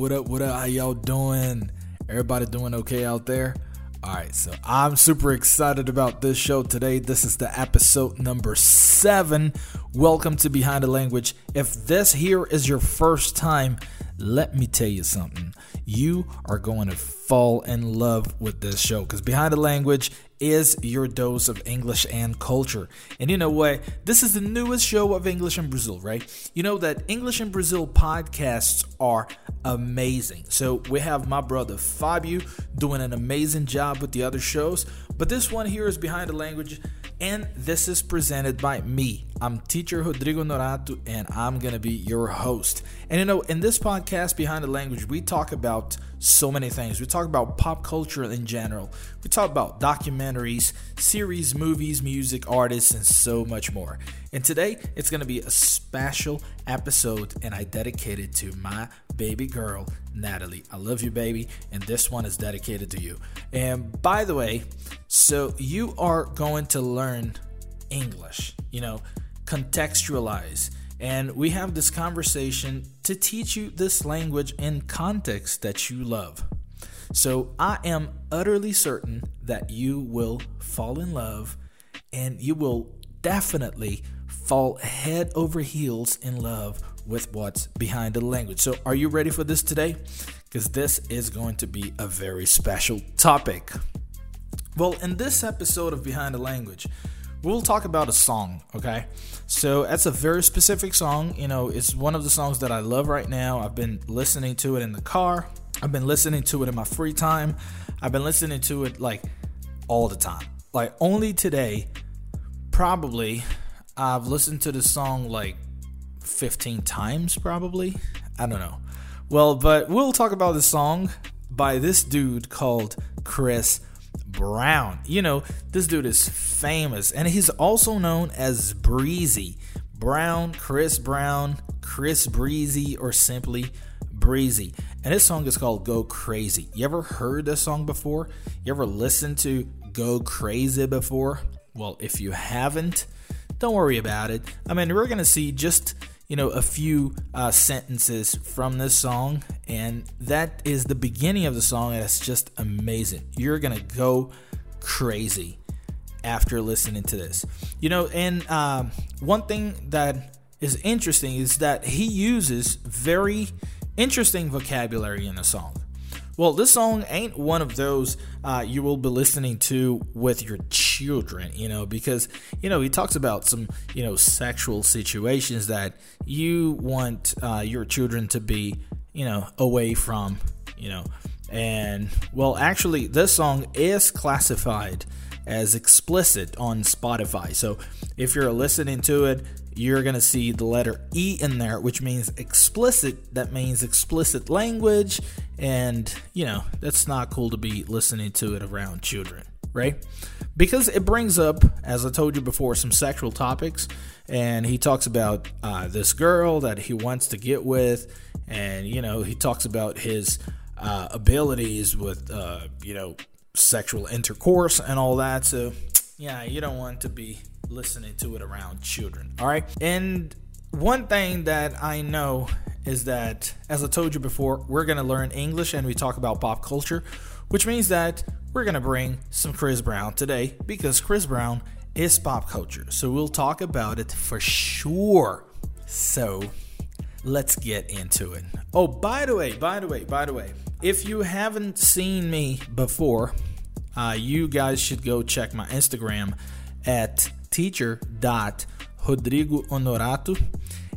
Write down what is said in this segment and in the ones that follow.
what up, what up? How y'all doing? Everybody doing okay out there? All right, so I'm super excited about this show today. This is the episode number seven. Welcome to Behind the Language. If this here is your first time, let me tell you something. You are going to fall in love with this show because Behind the Language is your dose of English and culture. And you know what? This is the newest show of English in Brazil, right? You know that English in Brazil podcasts are amazing. So we have my brother Fabio doing an amazing job with the other shows, but this one here is Behind the Language and this is presented by me. I'm teacher Rodrigo Norato, and I'm going to be your host. And you know, in this podcast, Behind the Language, we talk about so many things. We talk about pop culture in general, we talk about documentaries, series, movies, music, artists, and so much more. And today, it's going to be a special episode, and I dedicate it to my baby girl, Natalie. I love you, baby, and this one is dedicated to you. And by the way, so you are going to learn English, you know, contextualize. And we have this conversation to teach you this language in context that you love. So I am utterly certain that you will fall in love and you will definitely fall head over heels in love with what's behind the language. So, are you ready for this today? Because this is going to be a very special topic. Well, in this episode of Behind the Language, we'll talk about a song, okay? So, that's a very specific song. You know, it's one of the songs that I love right now. I've been listening to it in the car, I've been listening to it in my free time, I've been listening to it like all the time. Like, only today, probably, I've listened to the song like 15 times, probably. I don't know. Well, but we'll talk about the song by this dude called Chris Brown. You know, this dude is famous and he's also known as Breezy. Brown, Chris Brown, Chris Breezy, or simply Breezy. And this song is called Go Crazy. You ever heard this song before? You ever listened to Go Crazy before? Well, if you haven't, don't worry about it. I mean, we're going to see just you know, a few uh, sentences from this song, and that is the beginning of the song, and it's just amazing. You're gonna go crazy after listening to this. You know, and um, one thing that is interesting is that he uses very interesting vocabulary in the song. Well, this song ain't one of those uh, you will be listening to with your children, you know, because, you know, he talks about some, you know, sexual situations that you want uh, your children to be, you know, away from, you know. And, well, actually, this song is classified as explicit on Spotify. So if you're listening to it, you're going to see the letter E in there, which means explicit. That means explicit language. And, you know, that's not cool to be listening to it around children, right? Because it brings up, as I told you before, some sexual topics. And he talks about uh, this girl that he wants to get with. And, you know, he talks about his uh, abilities with, uh, you know, sexual intercourse and all that. So, yeah, you don't want to be listening to it around children. All right. And one thing that I know is that, as I told you before, we're going to learn English and we talk about pop culture, which means that we're going to bring some Chris Brown today because Chris Brown is pop culture. So we'll talk about it for sure. So let's get into it. Oh, by the way, by the way, by the way, if you haven't seen me before, uh, you guys should go check my Instagram at teacher.rodrigohonorato.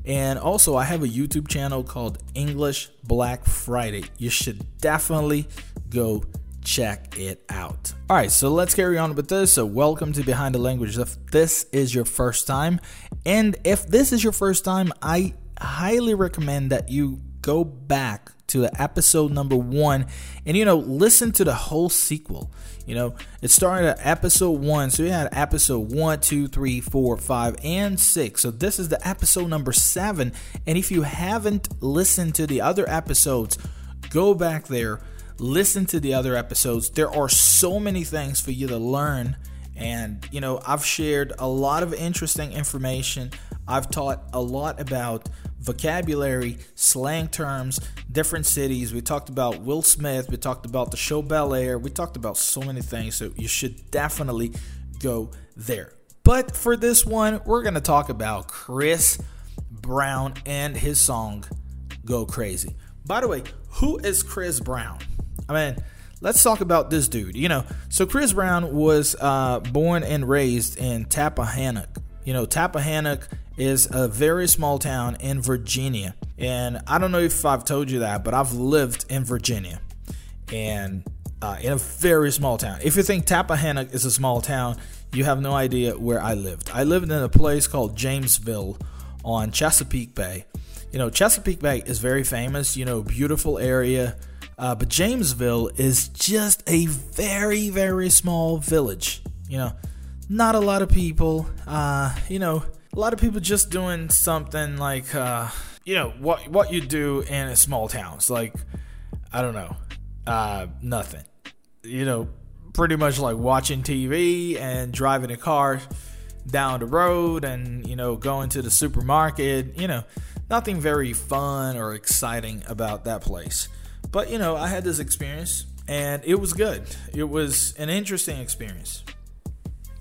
And also, I have a YouTube channel called English Black Friday. You should definitely go check it out. All right, so let's carry on with this. So, welcome to Behind the Language. If this is your first time, and if this is your first time, I highly recommend that you go back to episode number one. And you know listen to the whole sequel. You know it started at episode one so you had episode one two three four five and six. So this is the episode number seven. And if you haven't listened to the other episodes go back there listen to the other episodes. There are so many things for you to learn. And you know i've shared a lot of interesting information. I've taught a lot about vocabulary, slang terms, different cities. We talked about Will Smith. We talked about the show Bel Air. We talked about so many things. So you should definitely go there. But for this one, we're going to talk about Chris Brown and his song Go Crazy. By the way, who is Chris Brown? I mean, let's talk about this dude. You know, so Chris Brown was uh, born and raised in Tappahannock. You know, Tappahannock is a very small town in Virginia. And I don't know if I've told you that, but I've lived in Virginia and uh, in a very small town. If you think Tappahannock is a small town, you have no idea where I lived. I lived in a place called Jamesville on Chesapeake Bay. You know, Chesapeake Bay is very famous, you know, beautiful area. Uh, but Jamesville is just a very, very small village. You know, not a lot of people. Uh, you know, a lot of people just doing something like, uh, you know, what what you do in a small town. It's like, I don't know, uh, nothing. You know, pretty much like watching TV and driving a car down the road and, you know, going to the supermarket. You know, nothing very fun or exciting about that place. But, you know, I had this experience and it was good. It was an interesting experience.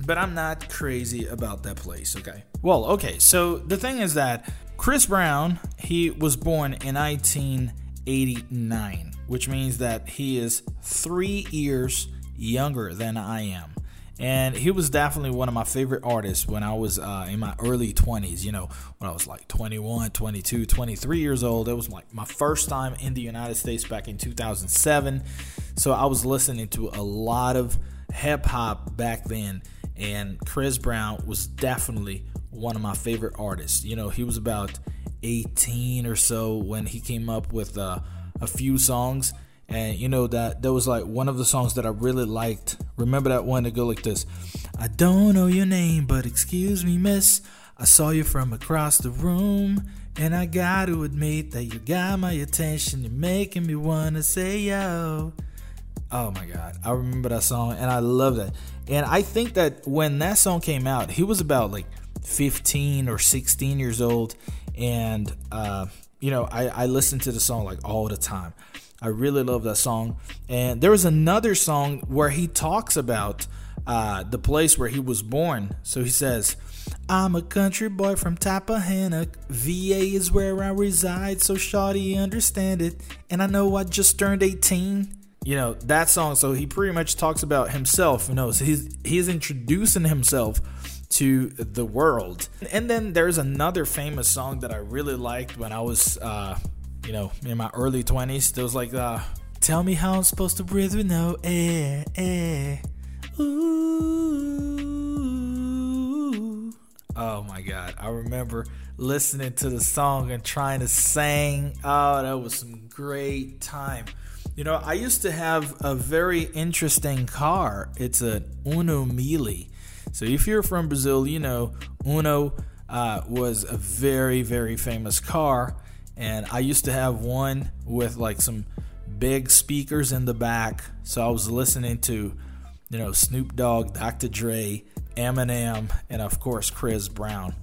But I'm not crazy about that place, okay? Well, okay, so the thing is that Chris Brown, he was born in 1989, which means that he is three years younger than I am. And he was definitely one of my favorite artists when I was uh, in my early 20s, you know, when I was like 21, 22, 23 years old. It was like my first time in the United States back in 2007. So I was listening to a lot of hip hop back then. And Chris Brown was definitely one of my favorite artists. You know, he was about 18 or so when he came up with uh, a few songs and you know that that was like one of the songs that I really liked. Remember that one that go like this: I don't know your name, but excuse me, miss. I saw you from across the room, and I got to admit that you got my attention. You're making me wanna say yo. Oh my god, I remember that song, and I love that. And I think that when that song came out, he was about like 15 or 16 years old, and uh, you know, I, I listened to the song like all the time. I really love that song. And there was another song where he talks about uh, the place where he was born. So he says, I'm a country boy from Tappahannock. VA is where I reside, so shawty understand it. And I know I just turned 18. You know, that song, so he pretty much talks about himself, you know, so he's he's introducing himself to the world. And then there's another famous song that I really liked when I was uh, you know, in my early 20s, there was like, uh, tell me how I'm supposed to breathe with no air, air. Ooh. Oh my God. I remember listening to the song and trying to sing. Oh, that was some great time. You know, I used to have a very interesting car. It's a Uno Mille. So if you're from Brazil, you know Uno uh, was a very, very famous car and I used to have one with like some big speakers in the back. So I was listening to, you know, Snoop Dogg, Dr. Dre, Eminem, and of course Chris Brown.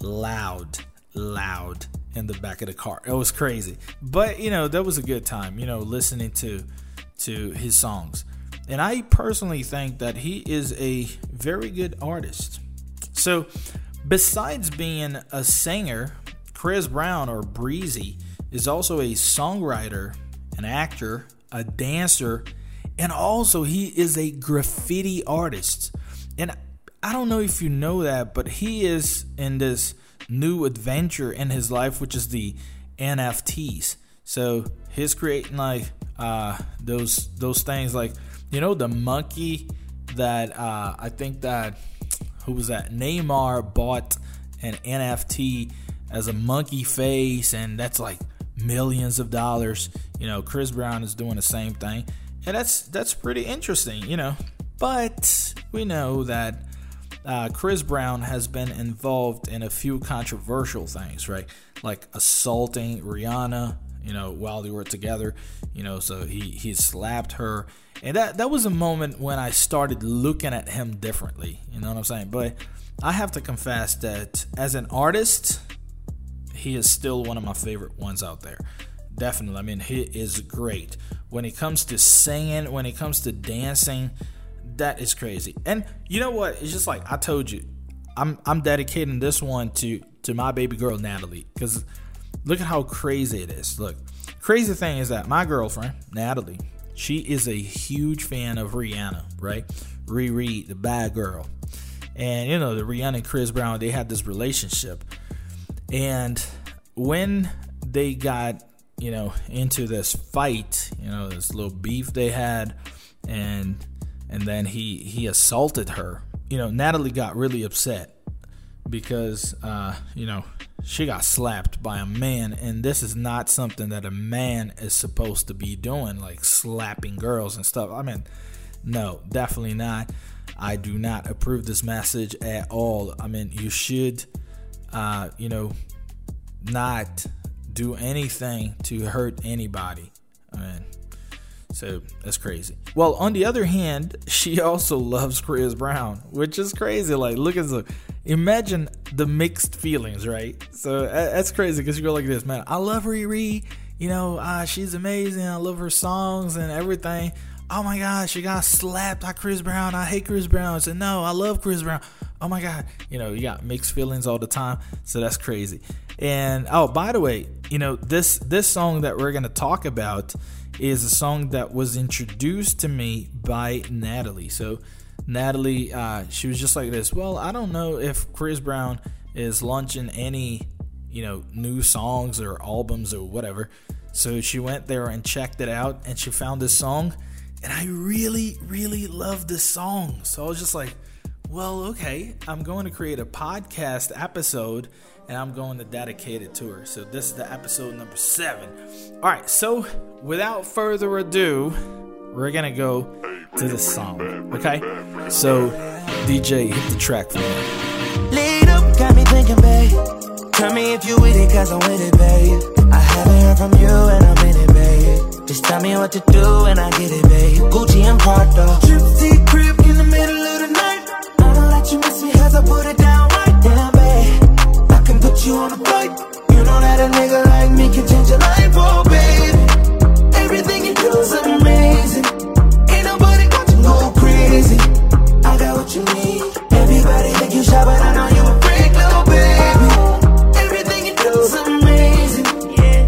Loud, loud in the back of the car. It was crazy. But, you know, that was a good time, you know, listening to to his songs. And I personally think that he is a very good artist. So, besides being a singer, Chris Brown, or Breezy, is also a songwriter, an actor, a dancer, and also he is a graffiti artist. And I don't know if you know that, but he is in this new adventure in his life, which is the NFTs. So he's creating like uh, those those things, like you know the monkey that uh, I think that who was that Neymar bought an NFT as a monkey face, and that's like millions of dollars. You know, Chris Brown is doing the same thing, and that's that's pretty interesting. You know, but we know that uh, Chris Brown has been involved in a few controversial things, right? Like assaulting Rihanna, you know, while they were together, you know, so he he slapped her, and that that was a moment when I started looking at him differently. You know what I'm saying? But I have to confess that as an artist, he is still one of my favorite ones out there. Definitely. I mean, he is great. When it comes to singing, when it comes to dancing, that is crazy. And you know what? It's just like I told you, I'm I'm dedicating this one to to my baby girl Natalie because look at how crazy it is. Look, crazy thing is that my girlfriend Natalie, she is a huge fan of Rihanna, right? Riri, the bad girl, and you know the Rihanna and Chris Brown, they had this relationship, and when they got you know into this fight, you know this little beef they had, and and then he he assaulted her. You know, Natalie got really upset because uh, you know she got slapped by a man, and this is not something that a man is supposed to be doing, like slapping girls and stuff. I mean, no, definitely not. I do not approve this message at all. I mean, you should, uh, you know, not do anything to hurt anybody. I mean, so that's crazy. Well, on the other hand, she also loves Chris Brown, which is crazy. Like, look at the imagine the mixed feelings, right? So that's crazy because you go like this, man. I love Riri. You know, uh, she's amazing. I love her songs and everything. Oh my God, she got slapped by Chris Brown. I hate Chris Brown. Said, no, I love Chris Brown. Oh my God. You know, you got mixed feelings all the time. So that's crazy. And oh, by the way, you know, this this song that we're gonna talk about is a song that was introduced to me by Natalie. So Natalie, uh, she was just like this. Well, I don't know if Chris Brown is launching any, you know, new songs or albums or whatever. So she went there and checked it out, and she found this song, and I really, really love this song. So I was just like, well, okay, I'm going to create a podcast episode and I'm going to dedicate it to her. So this is the episode number seven. All right, so without further ado, we're gonna go to the song. Okay, so DJ, hit the track for me. Lead up, got me thinking, babe. Tell me if you with it, cause I'm with it, babe. I haven't heard from you and I'm in it, babe. Just tell me what to do and I get it, babe. Gucci and Prada. Trip crib in the middle of the night. I don't let you miss me as I put it down right down, babe you on a flight. You know that a nigga like me can change your life, oh baby. Everything you do is amazing. Ain't nobody got you go crazy. I got what you need. Everybody think you shy, but I know you a freak, little baby. Everything you do is amazing.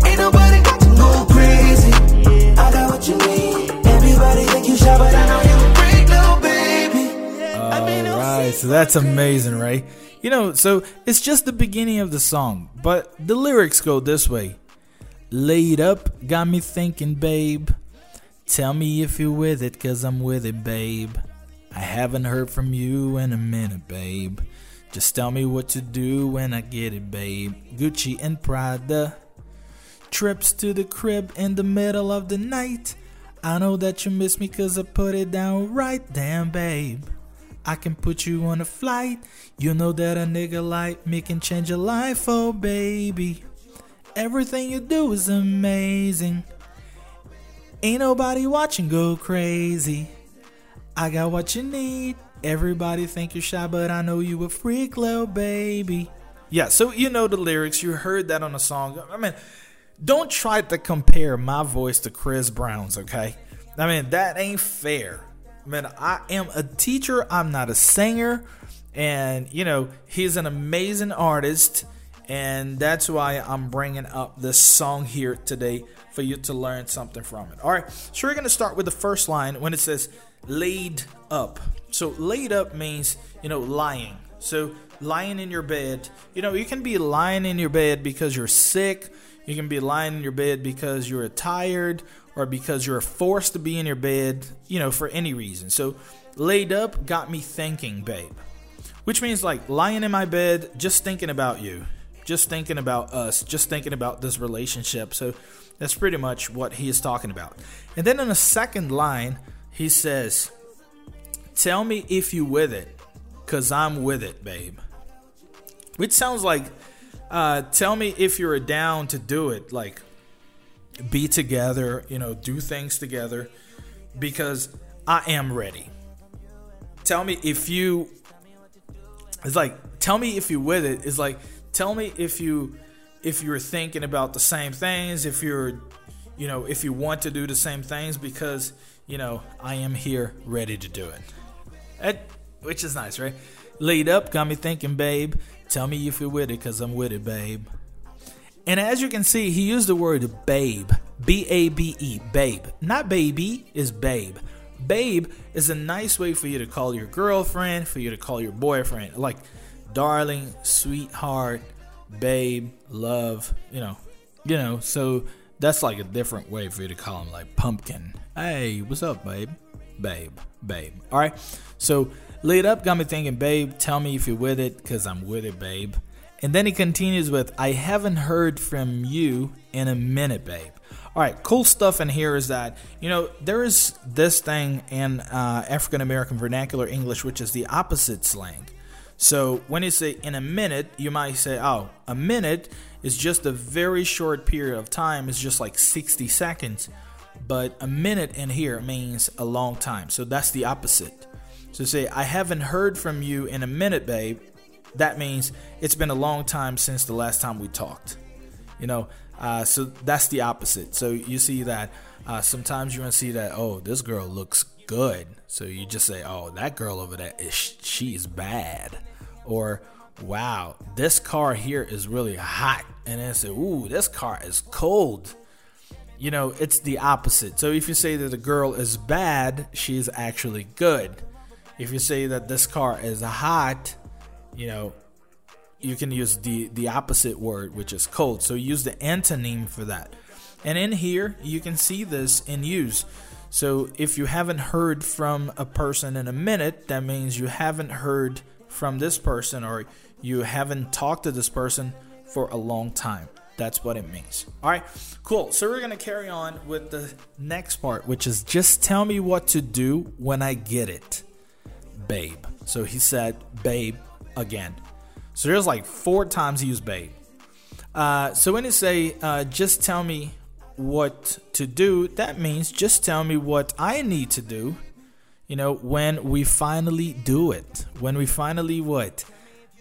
Ain't nobody got you go crazy. I got what you need. Everybody think you shy, but I know you a freak, little baby. All right, so that's amazing, right? You know, so it's just the beginning of the song, but the lyrics go this way Laid up, got me thinking, babe. Tell me if you're with it, cause I'm with it, babe. I haven't heard from you in a minute, babe. Just tell me what to do when I get it, babe. Gucci and Prada. Trips to the crib in the middle of the night. I know that you miss me cause I put it down right, damn, babe. I can put you on a flight. You know that a nigga like me can change your life, oh baby. Everything you do is amazing. Ain't nobody watching go crazy. I got what you need. Everybody think you're shy, but I know you a freak, little baby. Yeah, so you know the lyrics. You heard that on the song. I mean, don't try to compare my voice to Chris Brown's, okay? I mean, that ain't fair man, I am a teacher. I'm not a singer. And, you know, he's an amazing artist. And that's why I'm bringing up this song here today for you to learn something from it. All right. So we're going to start with the first line when it says laid up. So laid up means, you know, lying. So lying in your bed. You know, you can be lying in your bed because you're sick. You can be lying in your bed because you're tired or because you're forced to be in your bed, you know, for any reason. So, laid up got me thinking, babe. Which means like lying in my bed, just thinking about you, just thinking about us, just thinking about this relationship. So, that's pretty much what he is talking about. And then in the second line, he says, Tell me if you with it, cause I'm with it, babe. Which sounds like, uh, tell me if you're down to do it. Like, be together, you know, do things together because I am ready. Tell me if you it's like tell me if you're with it. It's like tell me if you if you're thinking about the same things, if you're, you know, if you want to do the same things, because, you know, I am here ready to do it. it which is nice, right? Lead up, got me thinking, babe. Tell me if you're with it, because I'm with it, babe. And as you can see, he used the word babe. B A B E, babe. Not baby, is babe. Babe is a nice way for you to call your girlfriend, for you to call your boyfriend. Like, darling, sweetheart, babe, love, you know. You know, so that's like a different way for you to call him, like pumpkin. Hey, what's up, babe? Babe, babe. All right. So, laid up got me thinking, babe, tell me if you're with it, because I'm with it, babe. And then he continues with, I haven't heard from you in a minute, babe. All right, cool stuff in here is that, you know, there is this thing in uh, African American vernacular English, which is the opposite slang. So when you say in a minute, you might say, oh, a minute is just a very short period of time, it's just like 60 seconds. But a minute in here means a long time. So that's the opposite. So say, I haven't heard from you in a minute, babe. That means it's been a long time since the last time we talked. You know, uh, so that's the opposite. So you see that uh, sometimes you want to see that, oh, this girl looks good. So you just say, oh, that girl over there, is, she's bad. Or, wow, this car here is really hot. And then say, ooh, this car is cold. You know, it's the opposite. So if you say that a girl is bad, she's actually good. If you say that this car is hot, you know, you can use the the opposite word which is cold so use the antonym for that. And in here you can see this in use. So if you haven't heard from a person in a minute that means you haven't heard from this person or you haven't talked to this person for a long time. That's what it means. All right cool. So we're going to carry on with the next part which is just tell me what to do when i get it babe. So he said babe again so there's like four times he used babe. Uh, so when you say, uh, just tell me what to do, that means just tell me what I need to do, you know, when we finally do it. When we finally what?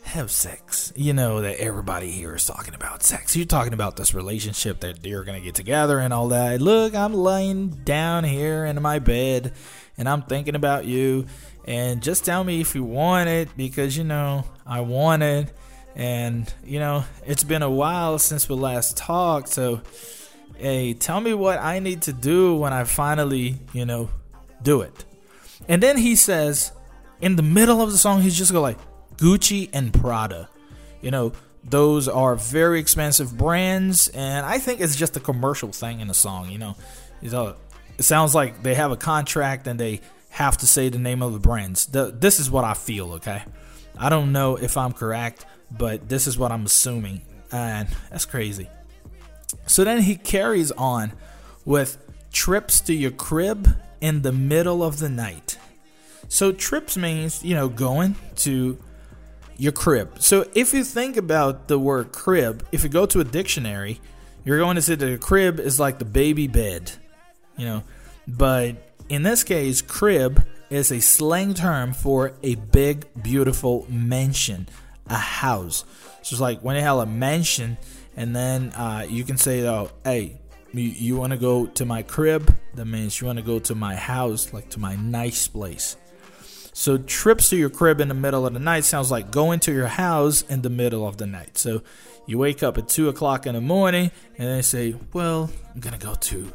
Have sex. You know, that everybody here is talking about sex. You're talking about this relationship that you're going to get together and all that. Look, I'm laying down here in my bed and I'm thinking about you and just tell me if you want it because you know I want it. And you know it's been a while since we last talked so hey tell me what I need to do when I finally you know do it. And then he says in the middle of the song he's just go like Gucci and Prada. You know those are very expensive brands and I think it's just a commercial thing in the song you know. You know it sounds like they have a contract and they have to say the name of the brands. The, this is what I feel, okay? I don't know if I'm correct, but this is what I'm assuming. And that's crazy. So then he carries on with trips to your crib in the middle of the night. So trips means, you know, going to your crib. So if you think about the word crib, if you go to a dictionary, you're going to say that a crib is like the baby bed, you know, but in this case, crib is a slang term for a big, beautiful mansion, a house. So it's like when you have a mansion, and then uh, you can say, "Oh, hey, you, you want to go to my crib?" That means you want to go to my house, like to my nice place. So trips to your crib in the middle of the night sounds like going to your house in the middle of the night. So you wake up at two o'clock in the morning, and they say, "Well, I'm gonna go to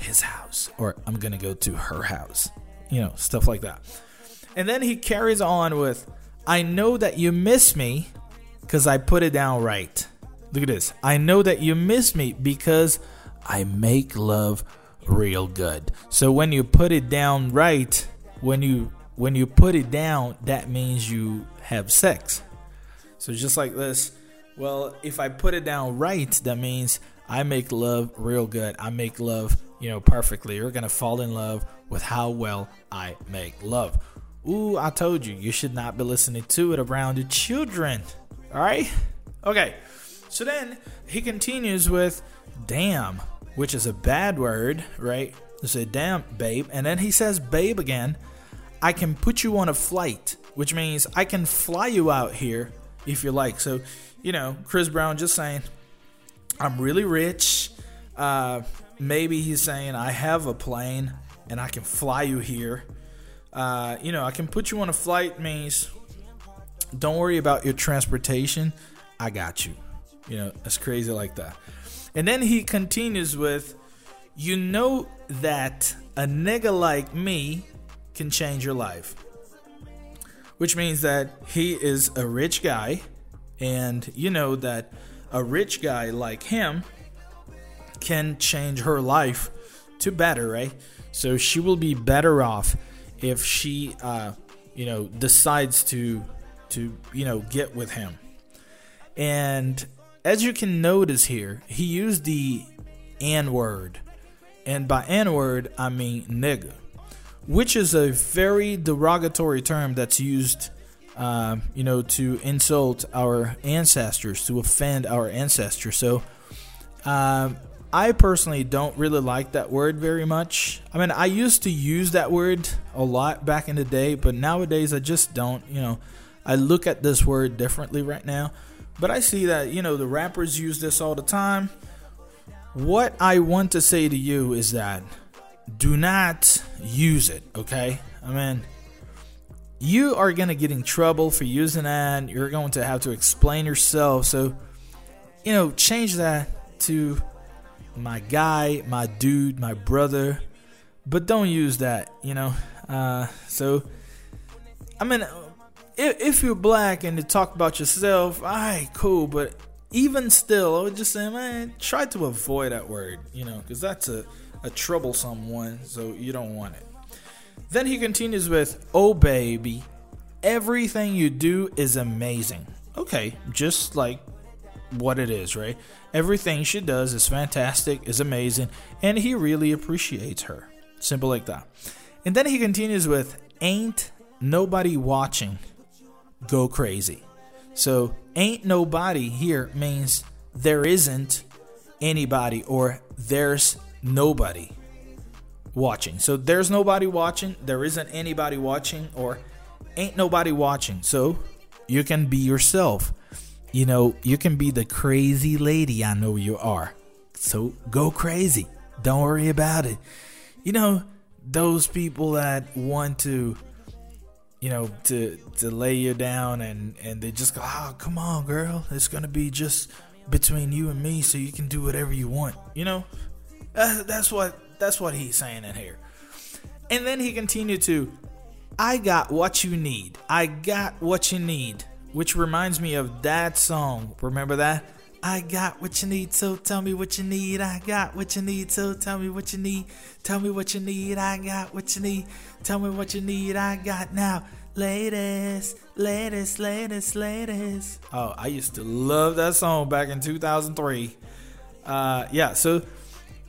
his house or I'm going to go to her house. You know, stuff like that. And then he carries on with, I know that you miss me because I put it down right. Look at this. I know that you miss me because I make love real good. So when you put it down right, when you when you put it down, that means you have sex. So just like this, well, if I put it down right, that means I make love real good. I make love you know, perfectly. You're going to fall in love with how well I make love. Ooh, I told you, you should not be listening to it around your children. All right? Okay. So then he continues with damn, which is a bad word, right? He said, damn, babe. And then he says, babe again. I can put you on a flight, which means I can fly you out here if you like. So, you know, Chris Brown just saying, I'm really rich. Uh, maybe he's saying, I have a plane and I can fly you here. Uh, you know, I can put you on a flight means don't worry about your transportation. I got you. You know, it's crazy like that. And then he continues with, You know that a nigga like me can change your life. Which means that he is a rich guy, and you know that a rich guy like him can change her life to better, right? So she will be better off if she, uh, you know, decides to to you know get with him. And as you can notice here, he used the N word, and by N word I mean nigga, which is a very derogatory term that's used. Uh, you know, to insult our ancestors, to offend our ancestors. So, um, I personally don't really like that word very much. I mean, I used to use that word a lot back in the day, but nowadays I just don't. You know, I look at this word differently right now. But I see that, you know, the rappers use this all the time. What I want to say to you is that do not use it, okay? I mean, you are going to get in trouble for using that. You're going to have to explain yourself. So, you know, change that to my guy, my dude, my brother. But don't use that, you know? Uh, so, I mean, if, if you're black and you talk about yourself, alright, cool. But even still, I would just say, man, try to avoid that word, you know, because that's a, a troublesome one, so you don't want it. Then he continues with, oh, baby, everything you do is amazing. Okay, just like what it is, right? Everything she does is fantastic, is amazing, and he really appreciates her. Simple like that. And then he continues with, ain't nobody watching go crazy. So, ain't nobody here means there isn't anybody or there's nobody watching. So, there's nobody watching, there isn't anybody watching, or ain't nobody watching. So, you can be yourself. You know, you can be the crazy lady I know you are. So, go crazy. Don't worry about it. You know, those people that want to you know, to to lay you down and and they just go, oh, come on, girl, it's gonna be just between you and me, so you can do whatever you want. You know, uh, that's what that's what he's saying in here. And then he continued to, I got what you need. I got what you need, which reminds me of that song. Remember that? I got what you need, so tell me what you need. I got what you need, so tell me what you need. Tell me what you need. I got what you need. Tell me what you need. I got now. Latest, latest, latest, latest. Oh, I used to love that song back in 2003. Uh, yeah, so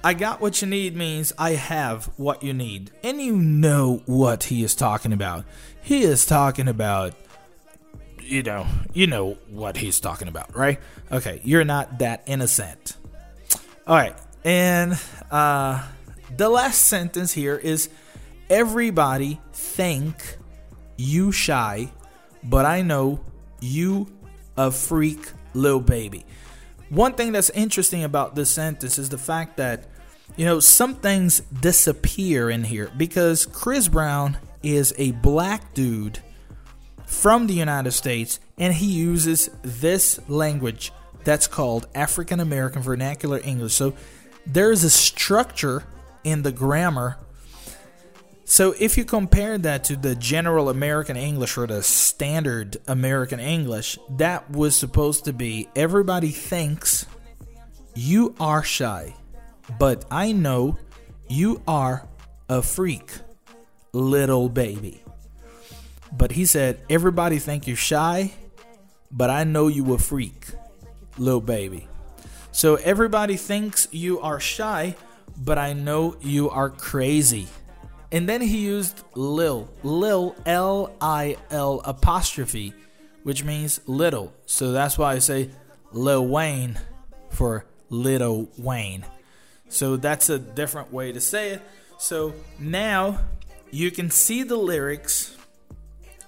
I got what you need means I have what you need. And you know what he is talking about. He is talking about you know, you know what he's talking about, right? Okay, you're not that innocent. All right, and uh, the last sentence here is everybody think you shy, but I know you a freak little baby. One thing that's interesting about this sentence is the fact that you know some things disappear in here because Chris Brown is a black dude from the United States, and he uses this language that's called African American Vernacular English. So there is a structure in the grammar. So if you compare that to the general American English or the standard American English, that was supposed to be everybody thinks you are shy, but I know you are a freak, little baby. But he said, Everybody think you're shy, but I know you a freak, little baby. So everybody thinks you are shy, but I know you are crazy. And then he used Lil, Lil, L I L apostrophe, which means little. So that's why I say Lil Wayne for Little Wayne. So that's a different way to say it. So now you can see the lyrics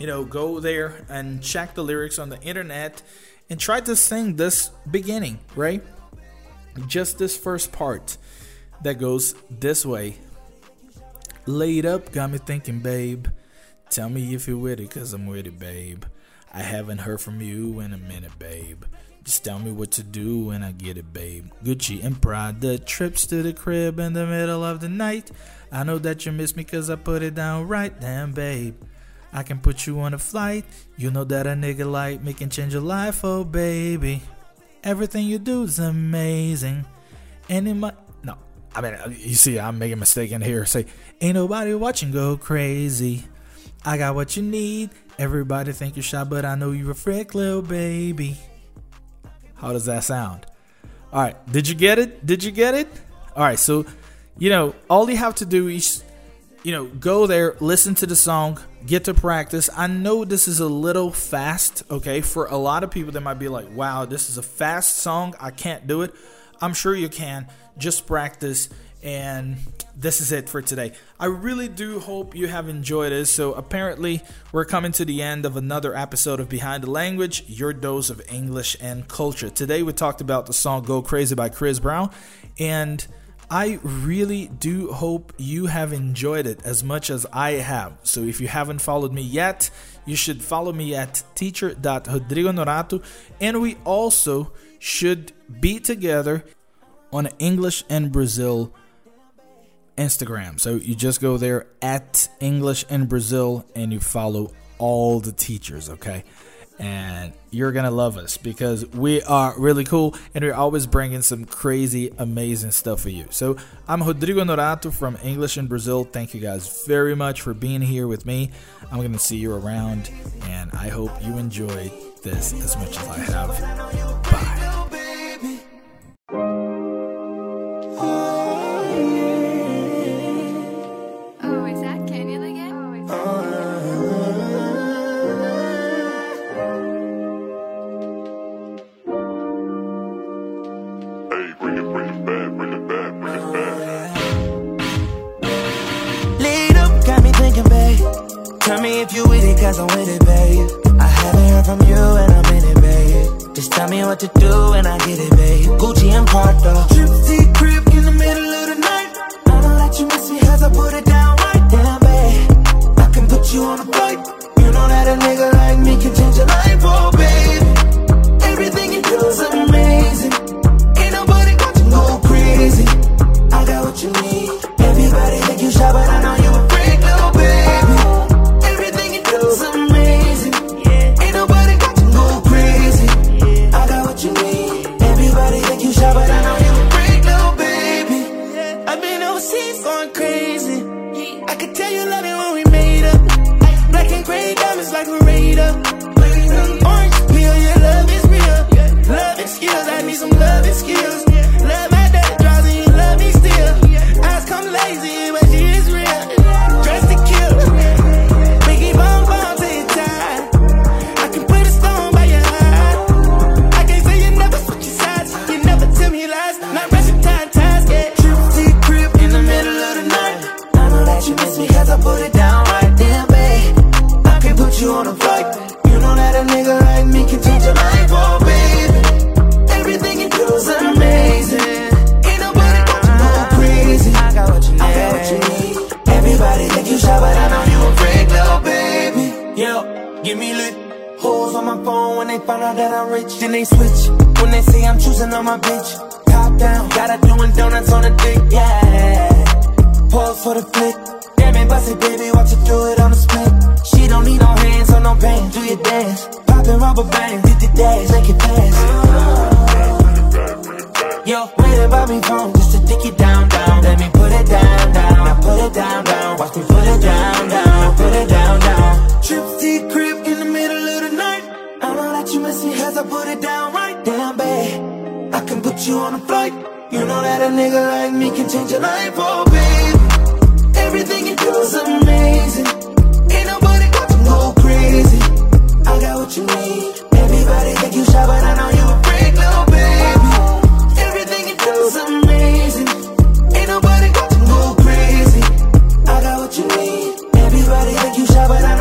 you know, go there and check the lyrics on the internet and try to sing this beginning, right? just this first part that goes this way. Laid up, got me thinking, babe. Tell me if you're with it, cause I'm with it, babe. I haven't heard from you in a minute, babe. Just tell me what to do when I get it, babe. Gucci and Prada trips to the crib in the middle of the night. I know that you miss me cause I put it down right, damn, babe. I can put you on a flight. You know that a nigga like me can change your life, oh baby. Everything you do is amazing. And in my no, I mean uh, you see I'm making a mistake in here. Say ain't nobody watching go crazy. I got what you need. Everybody think you're shy, but I know you're a freak little baby. How does that sound? All right, did you get it? Did you get it? All right, so you know all you have to do is you know, go there, listen to the song, get to practice. I know this is a little fast, okay? For a lot of people, they might be like, wow, this is a fast song. I can't do it. I'm sure you can. Just practice. And this is it for today. I really do hope you have enjoyed this. So, apparently, we're coming to the end of another episode of Behind the Language, your dose of English and culture. Today, we talked about the song Go Crazy by Chris Brown. And I really do hope you have enjoyed it as much as I have. So if you haven't followed me yet, you should follow me at teacher.rodrigonorato and we also should be together on English in Brazil Instagram. So you just go there at English in Brazil and you follow all the teachers, okay? And you're gonna love us because we are really cool and we're always bringing some crazy amazing stuff for you. So i'm rodrigo norato from english in brazil. Thank you guys very much for being here with me. I'm gonna see you around and i hope you enjoyed this as much as i have. Bye going crazy. I could tell you love it when we made up. Black and gray diamonds like a radar. Then they switch. When they say I'm choosing on my bitch, top down, got her doing donuts on the dick, yeah. Pause for the flick. Damn it, bust it, baby, watch her do it on the split. She don't need no hands or no pants, do your dance. Poppin' rubber bands, did the dash, make it fast. Yo, wait about me phone just to dick it down, down. Let me put it down, down. Now put it down, down. Watch me put it down, down. Put it down, down. Trip to messy as I put it down right down, babe. I can put you on a flight. You know that a nigga like me can change your life, oh babe. Everything you do is amazing. Ain't nobody got to go crazy. I got what you need. Everybody think you shy, but I know you a freak, little baby. Everything you do is amazing. Ain't nobody got to go crazy. I got what you need. Everybody think you shy, but I